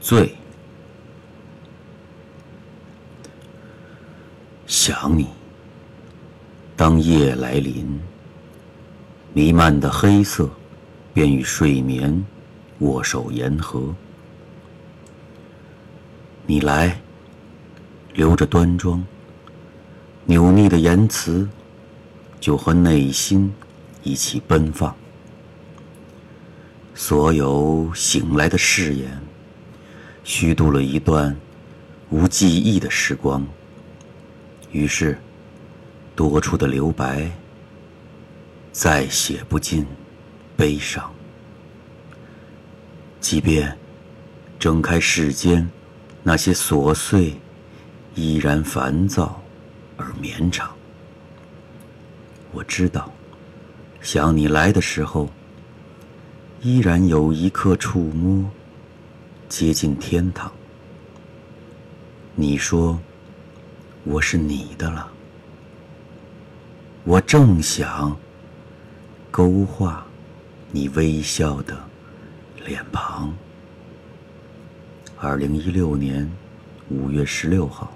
醉，想你。当夜来临，弥漫的黑色便与睡眠握手言和。你来，留着端庄，扭捏的言辞，就和内心一起奔放。所有醒来的誓言，虚度了一段无记忆的时光。于是，多出的留白，再写不尽悲伤。即便睁开世间那些琐碎，依然烦躁而绵长。我知道，想你来的时候。依然有一刻触摸，接近天堂。你说我是你的了，我正想勾画你微笑的脸庞。二零一六年五月十六号。